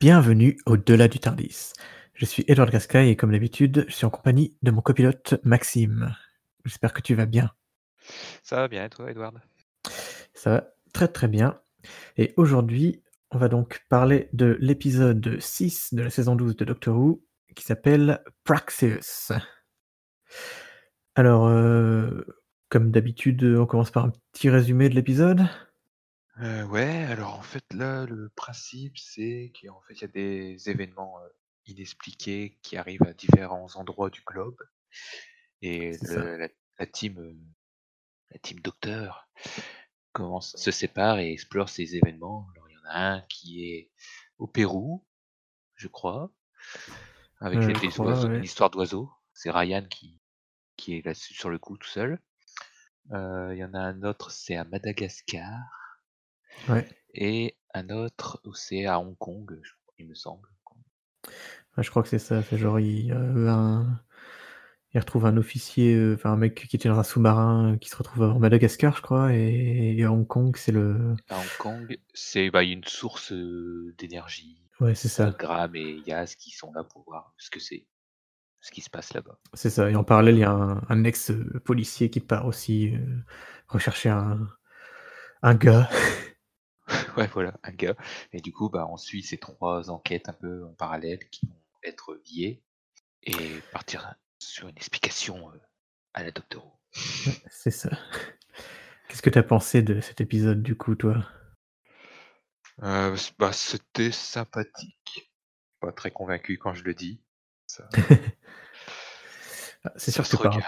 Bienvenue au-delà du Tardis. Je suis Edward Gascay et comme d'habitude, je suis en compagnie de mon copilote Maxime. J'espère que tu vas bien. Ça va bien et toi, Edward Ça va très très bien. Et aujourd'hui, on va donc parler de l'épisode 6 de la saison 12 de Doctor Who qui s'appelle Praxeus. Alors, euh, comme d'habitude, on commence par un petit résumé de l'épisode. Euh, ouais, alors en fait là, le principe c'est qu'en fait il y a des événements inexpliqués qui arrivent à différents endroits du globe et C'est ça. le- la, la team, la team Docteur commence, se sépare et explore ces événements. Alors il y en a un qui est au Pérou, je crois, avec les- je des crois, oiseaux- ouais. une histoire d'oiseaux. C'est Ryan qui, qui est là-dessus sur le coup tout seul. Euh, Il y en a un autre, c'est à Madagascar. Ouais. Et un autre où c'est à Hong Kong, je il me semble. Ouais, je crois que c'est ça. C'est genre, il, euh, un... il retrouve un officier, euh, enfin un mec qui était dans un sous-marin euh, qui se retrouve en Madagascar, je crois, et, et à Hong Kong, c'est le. À Hong Kong, c'est bah, il y a une source euh, d'énergie. Ouais, c'est Euh, ça. Graham et Yaz qui sont là pour voir ce que c'est, ce qui se passe là-bas. C'est ça. Et en parallèle, il y a un, un ex-policier qui part aussi euh, rechercher un, un gars. ouais, voilà, un gars. Et du coup, bah, on suit ces trois enquêtes un peu en parallèle qui vont être liées et partir sur une explication euh, à la Doctor Who. C'est ça. Qu'est-ce que t'as pensé de cet épisode du coup, toi? Euh, bah, c'était sympathique. Pas très convaincu quand je le dis. Ça, Ah, C'est sûr que par, regarde.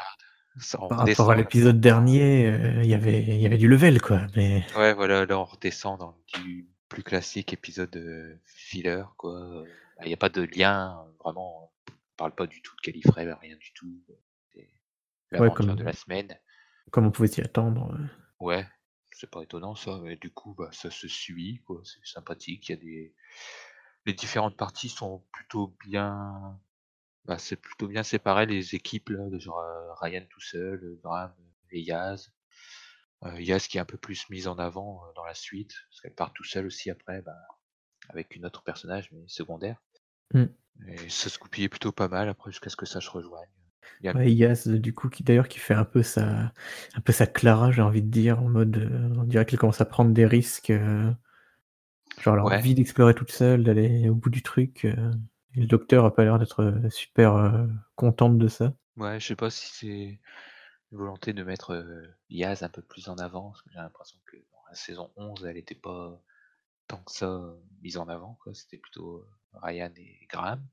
Ça, par rapport à l'épisode dernier, euh, il y avait il y avait du level, quoi. Mais Ouais, voilà, là on redescend dans du plus classique épisode euh, filler, quoi. Il n'y a pas de lien, vraiment, on parle pas du tout de Gallifrey, rien du tout. C'est ouais, comme, de la semaine. comme on pouvait s'y attendre. Ouais, c'est pas étonnant ça, mais du coup, bah, ça se suit, quoi. C'est sympathique. Il y a des... Les différentes parties sont plutôt bien. Bah, c'est plutôt bien séparé, les équipes, là, de genre euh, Ryan tout seul, euh, Graham et Yaz. Euh, Yaz qui est un peu plus mise en avant dans la suite, parce qu'elle part tout seule aussi après, bah, avec une autre personnage, mais secondaire. Mm. Et ça se goupillait plutôt pas mal après, jusqu'à ce que ça se rejoigne. Il y a- Ouais, Yas, euh, du coup, qui d'ailleurs qui fait un peu sa, un peu sa Clara, j'ai envie de dire, en mode, on dirait qu'elle commence à prendre des risques, euh, genre Ouais. envie d'explorer toute seule, d'aller au bout du truc. Et le docteur a pas l'air d'être euh, super euh, contente de ça. Ouais, je sais pas si c'est une volonté de mettre euh, Yaz un peu plus en avant, parce que j'ai l'impression que dans la saison 11, elle était pas tant que ça euh, mise en avant, quoi. C'était plutôt Ryan et Graham.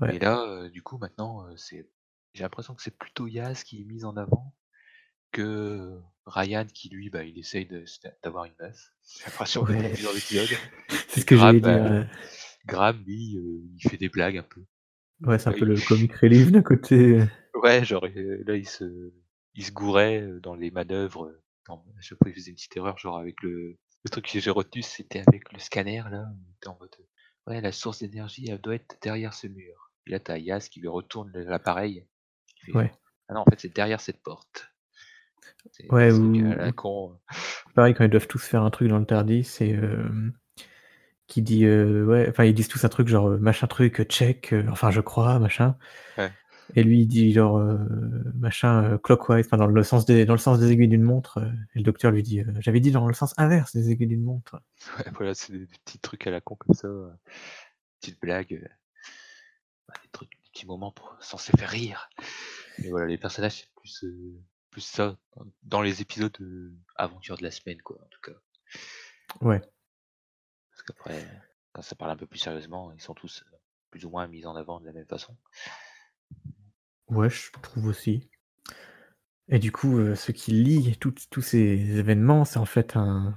Ouais. Et là, du coup, maintenant, c'est, j'ai l'impression que c'est plutôt Yaz qui est mise en avant que Ryan qui, lui, bah, il essaye d'avoir une meuf. J'ai l'impression Ouais. depuis plusieurs épisodes. C'est ce que j'allais Graham, dire. Graham, lui, euh, il fait des blagues un peu. Ouais, c'est un peu il- le comic relief d'un côté. Ouais, genre, euh, là, il se, il se gourait euh, dans les manœuvres. dans- fois, il faisait une petite erreur, genre avec le, le truc que j'ai retenu, c'était avec le scanner, là. En mode, ouais, la source d'énergie, elle doit être derrière ce mur. Et là, t'as Yas qui lui retourne l'appareil. Ouais. Ah non, en fait, c'est derrière cette porte. Ouais, ou-. Pareil, quand ils doivent tous faire un truc dans le Tardis, c'est euh, qui dit euh, ouais, enfin ils disent tous un truc genre euh, machin truc check, euh, enfin je crois machin. Ouais. Et lui il dit genre euh, machin clockwise, enfin dans le sens des dans le sens des aiguilles d'une montre. et le docteur lui dit j'avais dit dans le sens inverse des aiguilles d'une montre. Ouais, voilà, c'est des, des petits trucs à la con comme ça. Petites blagues. bah, des trucs, des petits moments pour, censés faire rire. Mais voilà, les personnages, c'est plus, plus ça. dans- les épisodes euh, Aventure de la semaine, quoi, en tout cas. Ouais. Qu'après, quand ça parle un peu plus sérieusement, ils sont tous euh, plus ou moins mis en avant de la même façon. Ouais, je trouve aussi. Et du coup, euh, ce qui lie tous ces événements, c'est en fait un,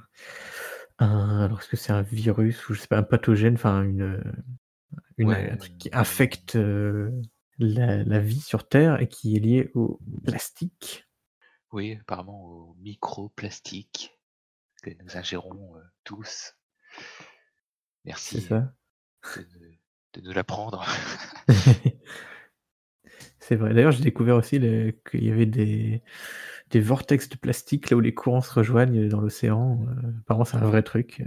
un alors est-ce que c'est un virus ou je sais pas un pathogène, enfin une une Ouais, un truc qui affecte euh, la, la vie sur Terre et qui est lié au plastique. Oui, apparemment au microplastique que nous ingérons euh, tous. Merci ça. de, nous l'apprendre. C'est vrai. D'ailleurs, j'ai découvert aussi qu'il y avait des, des vortex de plastique là où les courants se rejoignent dans l'océan. Euh, apparemment, c'est un vrai truc.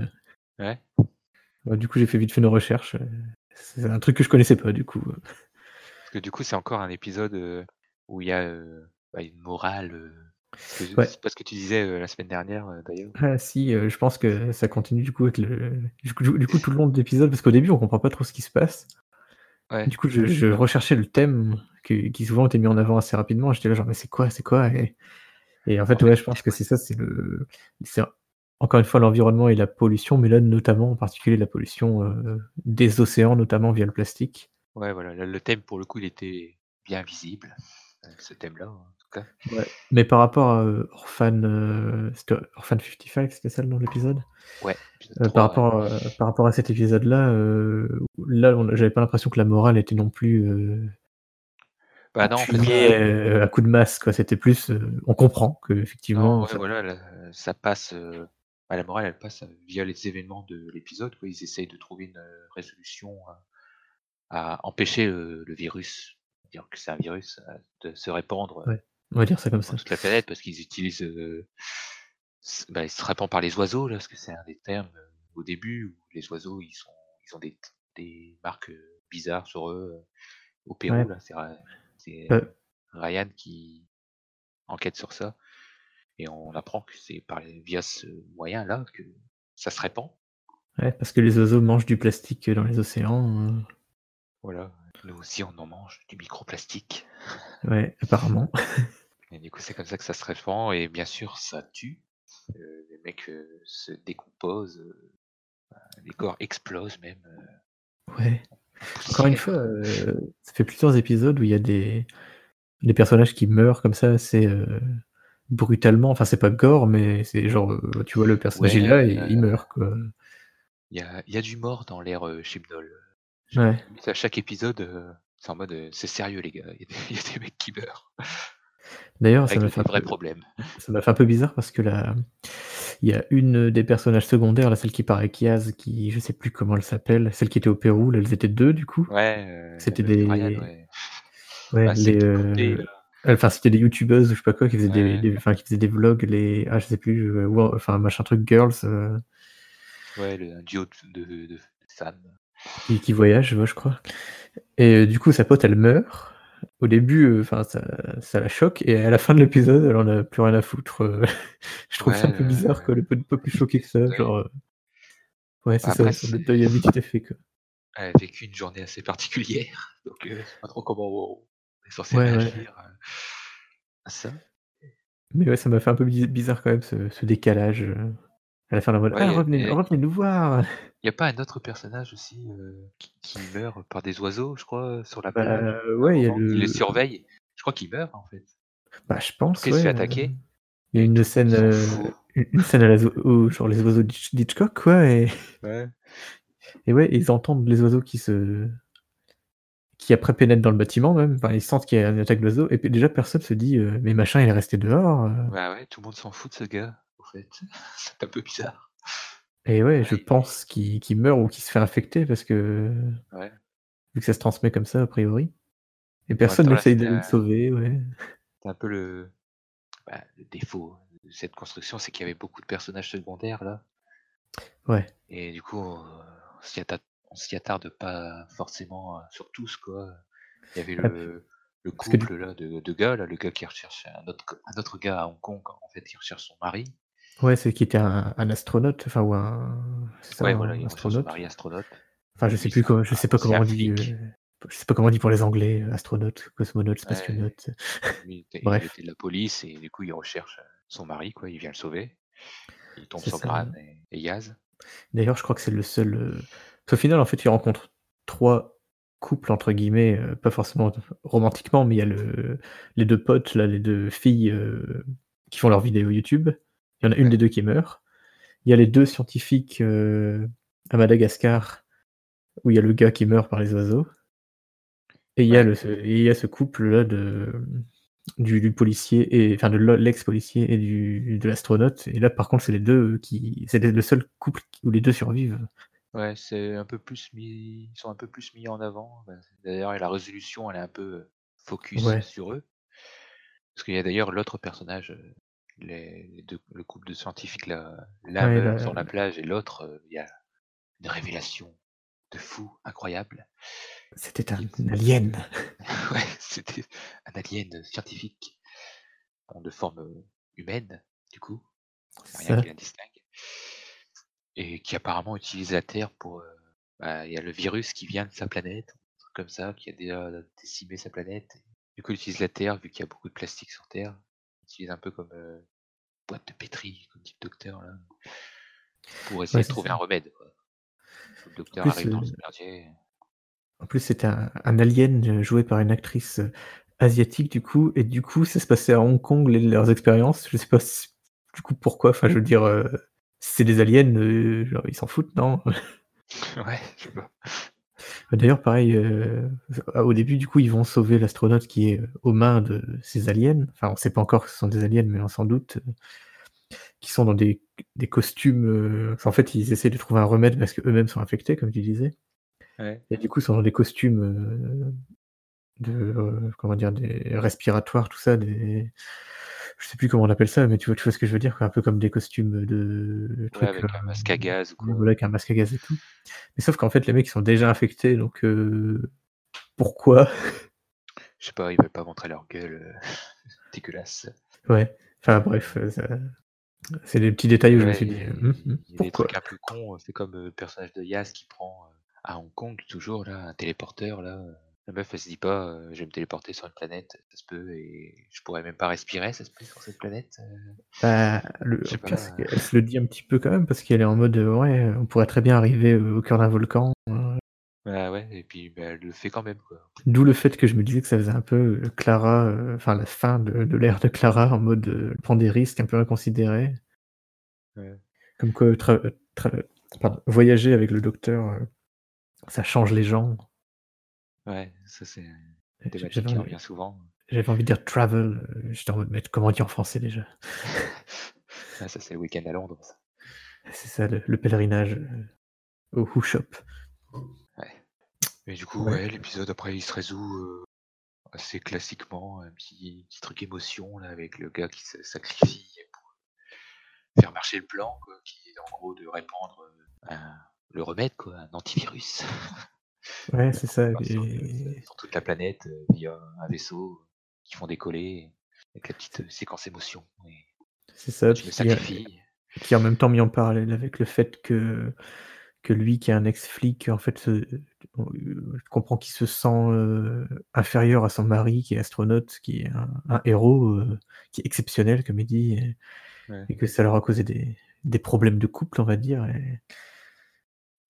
Ouais. Bah, du coup, j'ai fait vite fait nos recherches, heu, c'est un truc que je connaissais pas du coup. Parce que du coup, c'est encore un épisode, heu, où il y a, bah, une morale, que Ouais. c'est pas ce que tu disais, heu, la semaine dernière, heu, d'ailleurs. Ah si, heu, je pense que ça continue du coup avec le du coup du coup tout le long de l'épisode parce qu'au début on comprend pas trop ce qui se passe. Ouais. Du coup je je recherchais le thème qui qui souvent était mis en avant assez rapidement, j'étais là genre: «Mais c'est quoi? C'est quoi?» et et en fait ouais je pense que c'est ça, c'est le c'est encore une fois l'environnement et la pollution, mais là notamment en particulier la pollution, des océans notamment via le plastique. Ouais voilà, le thème pour le coup il était bien visible, ce thème-là en tout cas. Ouais, mais par rapport à, heu, Orphan, c'était Orphan 55 c'était ça le nom de l'épisode? Ouais, Heu, par 3 ouais. rapport, heu, par rapport à cet épisode-là, là j'avais pas l'impression que la morale était non plus, Bah non, en fait à coups de masse quoi, c'était plus, on comprend non, ouais ça voilà, là, ça passe, bah, la morale elle passe, via les événements de l'épisode. Ils essayent de trouver une, résolution à à empêcher, le virus, dire que c'est un virus, de se répandre, Ouais, on va dire ça comme ça. toute la planète parce qu'ils utilisent, heu, s bah, se répand par les oiseaux là, parce que c'est un des termes, heu, au début où les oiseaux ils sont ils ont des des marques, heu, bizarres sur eux, heu, au Pérou Ouais. là, c'est Heu Ryan qui enquête sur ça et on apprend que c'est par via ce moyen-là que ça se répand. Ouais, parce que les oiseaux mangent du plastique, dans les océans, heu Voilà, nous aussi on en mange du microplastique. Ouais, apparemment. Et du coup, c'est comme ça que ça se répand et bien sûr ça tue, heu, les mecs, heu, se décomposent, heu, bah, les corps explosent même, Ouais. en Encore une fois, ça fait plusieurs épisodes où il y a des des personnages qui meurent comme ça assez, heu, brutalement, enfin c'est pas gore, mais c'est genre, tu vois le personnage il est Ouais, là et il meurt quoi. il y a il y a du mort dans l'ère, Chibnall, Ouais. à chaque épisode, heu, c'est en mode, heu: «C'est sérieux les gars, il y a des il y a des mecs qui meurent». D'ailleurs, ça m'a fait un vrais peu problèmes. ça m'a fait un peu bizarre parce que la il y a une des personnages secondaires, là, celle qui part avec Yaz, qui je sais plus comment elle s'appelle, celle qui était au Pérou, là, elles étaient 2 du coup. Ouais, la C'était Ryan, des ouais. ouais, Ah les, là. enfin c'était des youtubeuses ou je sais pas quoi qui faisaient des Ouais. des enfin qui faisaient des vlogs, les ah je sais plus, enfin machin truc girls, Ouais, le un duo de de de femmes. Qui qui ouais, je crois et heu, du coup sa pote elle meurt. Au début, heu, enfin ça ça la choque et à la fin de l'épisode, elle en a plus rien à foutre, je trouve ça Ouais, un peu bizarre quoi, elle est pas plus choquée que ça, deuil. genre, heu ouais c'est Après ça, son c'est deuil a vite été fait quoi. elle a vécu une journée assez particulière, donc sais pas trop comment on est censé Ouais, ouais. réagir, à ça. Mais ouais, ça m'a fait un peu bi bizarre quand même ce ce décalage, à la fin, est en mode: Ouais, «Ah il a revenez nous voir!» il y a pas un autre personnage aussi, heu, qui qui meurt par des oiseaux, je crois, sur la plage, Bah, à un ouais, il y a moment, qui les le surveille? Je crois qu'il meurt, en fait. bah, je pense cas, il se ouais, fait attaquer? Il y a une le scène, u une scène à la au genre les oiseaux d'Hitch d'Hitchcock quoi et Ouais. et ouais, ils entendent les oiseaux qui se qui après pénètrent dans le bâtiment même, enfin ils sentent qu'il y a une attaque d'oiseaux et déjà personne se dit, heu: «Mais machin il est resté dehors, heu» Bah, ouais, tout le monde s'en fout de ce gars, fait. C'est un peu bizarre. et ouais, je pense qu'il meurt ou qu'il se fait infecter parce que ouais. vu que ça se transmet comme ça a priori et personne n'essaye d'aller le sauver, ouais. c'était un peu le bah, le défaut de cette construction, c'est qu'il y avait beaucoup de personnages secondaires, là Ouais. et du coup, on on s'y attarde pas forcément, heu, sur tous, quoi. Il y avait Ah le que couple là de de gars là, le gars qui recherche un autre un autre gars à Hong Kong, en fait, il recherche son mari. Ouais, c'est qui était un un astronaute, enfin ou un c'est ça, Ouais, voilà, un astronaute. mari astronaute Enfin, je sais plus comment je sais un pas comment on dit, flic. je sais pas comment on dit pour les anglais, heu, astronaute, cosmonaute, spationaute, lui, il était il bref, était de la police et du coup, il recherche, heu, son mari, quoi, il vient le sauver. Il tombe sur ça. Gran et et Yaz. D'ailleurs, je crois que c'est le seul, qu'au final, en fait, il rencontre 3 «couples» entre guillemets, pas forcément romantiquement, mais il y a le les 2 potes là, les 2 filles, qui font leurs vidéos YouTube. Il y en a une Ouais, des 2 qui meurt. Il y a les 2 scientifiques, heu, à Madagascar, où il y a le gars qui meurt par les oiseaux. Et il y a le il y a ce couple-là de, du du policier et enfin de l'ex-policier et du de l'astronaute et là par contre c'est les 2 qui c'est le seul couple où les 2 survivent. ouais, c'est un peu plus mis ils sont un peu plus mis en avant. Bah, d'ailleurs la résolution, elle est un peu, heu, focus Ouais, sur eux. Parce qu'il y a d'ailleurs l'autre personnage, les les 2 le couple de scientifiques là, ouais, sur la plage et l'autre, heu, il y a une révélation de fou, incroyable. C'était un alien. Ouais, c'était un alien scientifique, bon, de forme, heu, humaine, du coup, rien qui la distingue et qui apparemment utilise la Terre pour, heu, bah, il y a le virus qui vient de sa planète, un truc comme ça, qui a déjà décimé sa planète. Du coup, il utilise la Terre vu qu'il y a beaucoup de plastique sur Terre. Il utilise un peu comme, heu, boîte de pétri, comme dit le docteur là, pour essayer Ouais, de trouver ça. un remède, quoi. Le docteur plus, arrive dans le merdier. en plus, c'était un un alien, heu, joué par une actrice, asiatique du coup et du coup, ça se passait à Hong Kong les leurs expériences. Je sais pas du coup pourquoi, enfin je veux dire, heu, c'est des aliens, genre ils s'en foutent, non? Ouais, je sais pas. D'ailleurs pareil, heu, au début du coup, ils vont sauver l'astronaute qui est, heu, aux mains de ces aliens. Enfin, on sait pas encore que ce sont des aliens, mais on s'en doute, qui sont dans des des costumes, enfin en fait, ils essaient de trouver un remède parce qu'eux-mêmes sont infectés comme tu disais Ouais. et du coup, ils sont dans des costumes, de, comment dire? Des respiratoires, tout ça, des je sais plus comment on appelle ça, mais tu vois tu vois ce que je veux dire quoi? Un peu comme des costumes, de Ouais, trucs, avec un masque à gaz ou quoi. voilà, avec un masque à gaz et tout. Mais sauf qu'en fait, les mecs ils sont déjà infectés donc heu, pourquoi? Je sais pas, ils veulent pas montrer leur gueule, heu, dégueulasse. Ouais, enfin bref, ça c'est des petits détails où je me suis dit: «Mmh mh, il y a des pourquoi?» trucs un peu cons, c'est comme, le personnage de Yaz qui prend, à Hong Kong toujours là, un téléporteur là, la meuf elle se dit pas, heu: «Je vais me téléporter sur une planète, ça se peut et je pourrais même pas respirer, ça se peut sur cette planète?» heu, Bah, le je sais pire pas, c'est heu qu'elle se le dit un petit peu quand même parce qu'elle est en mode, heu: «Ouais, on pourrait très bien arriver, au cœur d'un volcan», heu Bah, ouais et puis, bah, elle le fait quand même quoi. D'où le fait que je me disais que ça faisait un peu, Clara, enfin la fin de de l'ère de Clara en mode, elle prend des risques un peu inconsidérés. Ouais. Comme quoi tra heu, tra pardon, voyager avec le docteur, ça change les gens. Ouais, ça c'est une thématique j'avais qui envie revient souvent. j'avais envie de dire travel, heu, j'étais en mode: «Mais comment on dit en français déjà?» Ah ça c'est le week-end à Londres ça. C'est ça le le pèlerinage, heu, au Who Shop. Ouais. Et du coup, Ouais. ouais, l'épisode après il se résout, heu, assez classiquement, un petit petit truc émotion là avec le gars qui se sacrifie pour faire marcher le plan quoi, qui est en gros de répandre, un le remède quoi, un antivirus. Ouais, c'est ça et sur toute la planète, heu, via un vaisseau qu'ils font décoller avec la petite, heu, séquence émotion et c'est ça, je me qui, sacrifie. qui est en même temps mis en parallèle avec le fait que que lui qui est un ex-flic en fait, je comprends qu'il se sent, inférieur à son mari qui est astronaute, qui est un un héros, qui est exceptionnel comme il dit et Ouais. et que ça leur a causé des des problèmes de couple on va dire et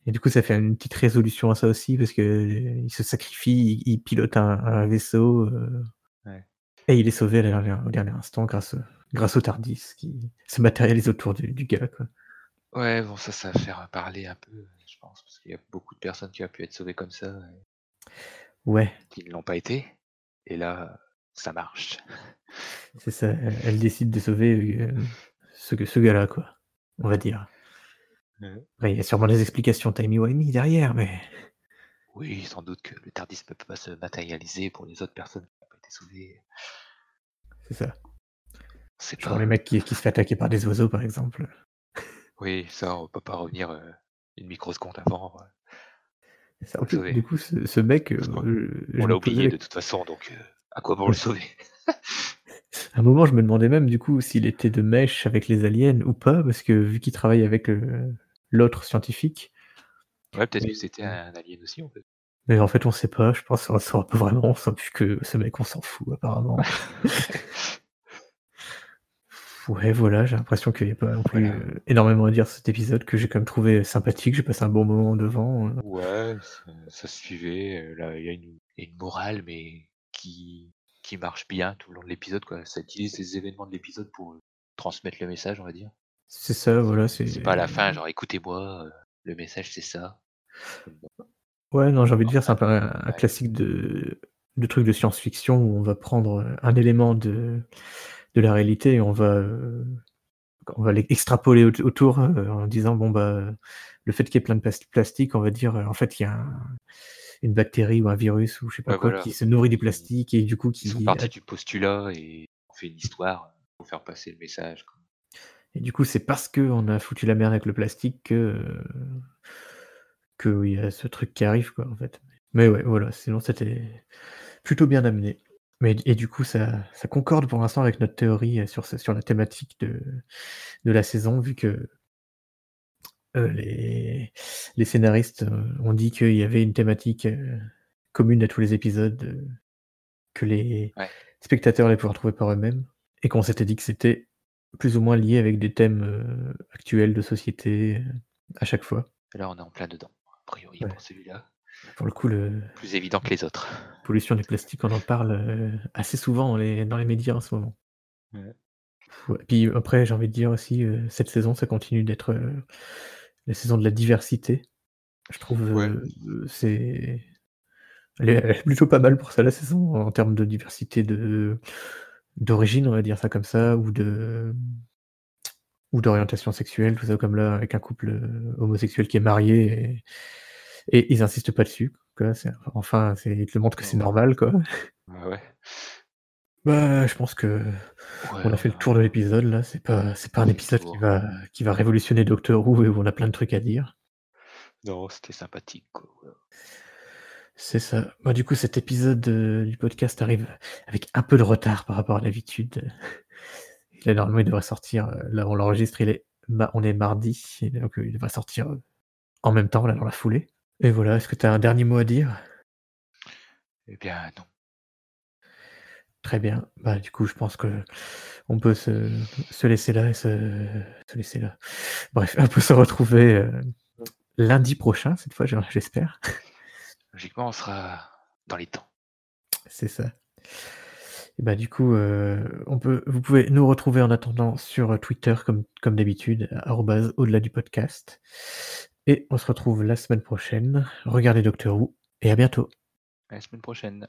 et du coup ça fait une petite résolution à ça aussi parce qu'il se sacrifie, il il pilote un un vaisseau, Ouais. et il est sauvé au dernier instant grâce, grâce au TARDIS qui se matérialise autour du du gars quoi. Ouais, bon ça, ça va faire parler un peu, je pense, parce qu'il y a beaucoup de personnes qui auraient pu être sauvées comme ça et Ouais. qui ne l'ont pas été et là, ça marche. C'est ça, elle décide de sauver, heu, ce ce gars-là, quoi, on va dire. Mmh. Après, il y a sûrement des explications timey-wimey derrière, mais Oui, sans doute que le TARDIS ne peut pas se matérialiser pour les autres personnes qui n'ont pas été sauvées. c'est ça. Sait Genre les pas. mecs qui qui se fait attaquer par des oiseaux, par exemple. Oui, ça, on peut pas revenir, heu, une microseconde avant, heu, Ça en pour le plus, sauver. du coup, ce ce mec, heu, on l'a posais oublié de toute façon, donc heu, à quoi bon le sauver? À un moment, je me demandais même, du coup, s'il était de mèche avec les aliens ou pas, parce que vu qu'il travaille avec, heu, l'autre scientifique Ouais, peut-être que c'était un alien aussi, en fait. mais en fait, on sait pas, je pense qu'on saura pas vraiment, enfin, vu que ce mec, on s'en fout apparemment. Ouais, voilà, j'ai l'impression qu'il y a pas non plus, Voilà. heu, énormément à dire sur cet épisode que j'ai quand même trouvé sympathique. J'ai passé un bon moment devant. Ouais, ça ça se suivait, là, il y a une morale, mais qui qui marche bien tout le long de l'épisode, quoi. Ça utilise les événements de l'épisode pour, transmettre le message, on va dire. C'est ça, voilà, C'est pas à la fin, genre: «Écoutez-moi, heu, le message c'est ça». Ouais, non, j'ai envie de dire, c'est un peu un classique de de truc de science-fiction où on va prendre, heu, un élément de de la réalité et on va, heu, on va l'extrapoler aut autour, en disant: «Bon, bah, le fait qu'il y ait plein de plas plastique, on va dire, en fait, il y a un une bactérie ou un virus ou je sais pas ouais, quoi voilà. qui se nourrit du plastique et du coup ils sont qui partis du postulat et ont fait une histoire, pour faire passer le message, quoi. Et du coup, c'est parce qu'on a foutu la merde avec le plastique que, qu'il y a ce truc qui arrive, quoi, en fait. Mais ouais, voilà, sinon c'était plutôt bien amené. Mais et du coup, ça ça concorde pour l'instant avec notre théorie, sur sur la thématique de de la saison, vu que euh, les les scénaristes, ont dit qu'il y avait une thématique, commune à tous les épisodes, que les spectateurs allaient pouvoir trouver par eux-mêmes et qu'on s'était dit que c'était plus ou moins lié avec des thèmes, actuels de société, à chaque fois. là, on est en plein dedans, a priori pour celui-là. Pour le coup, le Plus évident que les autres. pollution du plastique, on en parle, assez souvent dans les dans les médias en ce moment. Ouais. Puis après, j'ai envie de dire aussi, cette saison, ça continue d'être, la saison de la diversité. Je trouve, c'est elle est plutôt pas mal pour ça la saison, en termes de diversité de d'origine, on va dire ça comme ça, ou de ou d'orientation sexuelle, tout ça, comme là, avec un couple, homosexuel qui est marié et ils insistent pas dessus, quoi. enfin, ils te montrent que c'est normal, quoi. Ouais, ouais. Bah, je pense qu'on a fait le tour de l'épisode là, c'est pas c'est pas un épisode qui va qui va révolutionner Doctor Who et où on a plein de trucs à dire. Non, c'était sympathique, quoi, C'est ça. Bah, du coup, cet épisode, du podcast arrive avec un peu de retard par rapport à l'habitude. Là, normalement, il devrait sortir, là, on l'enregistre, il est on est mardi donc, il devrait sortir, en même temps, là, dans la foulée. Et voilà, est-ce que tu as un dernier mot à dire? Eh bien, non. Très bien. Bah, du coup, je pense qu'on peut se se laisser là et se se laisser là. Bref, on peut se retrouver, lundi prochain, cette fois, j'espère. Logiquement, on sera dans les temps. C'est ça. Et bah, du coup, on peut vous pouvez nous retrouver en attendant sur, Twitter comme comme d'habitude, au-delà du podcast. Et on se retrouve la semaine prochaine. Regardez Docteur Who et à bientôt. À la semaine prochaine.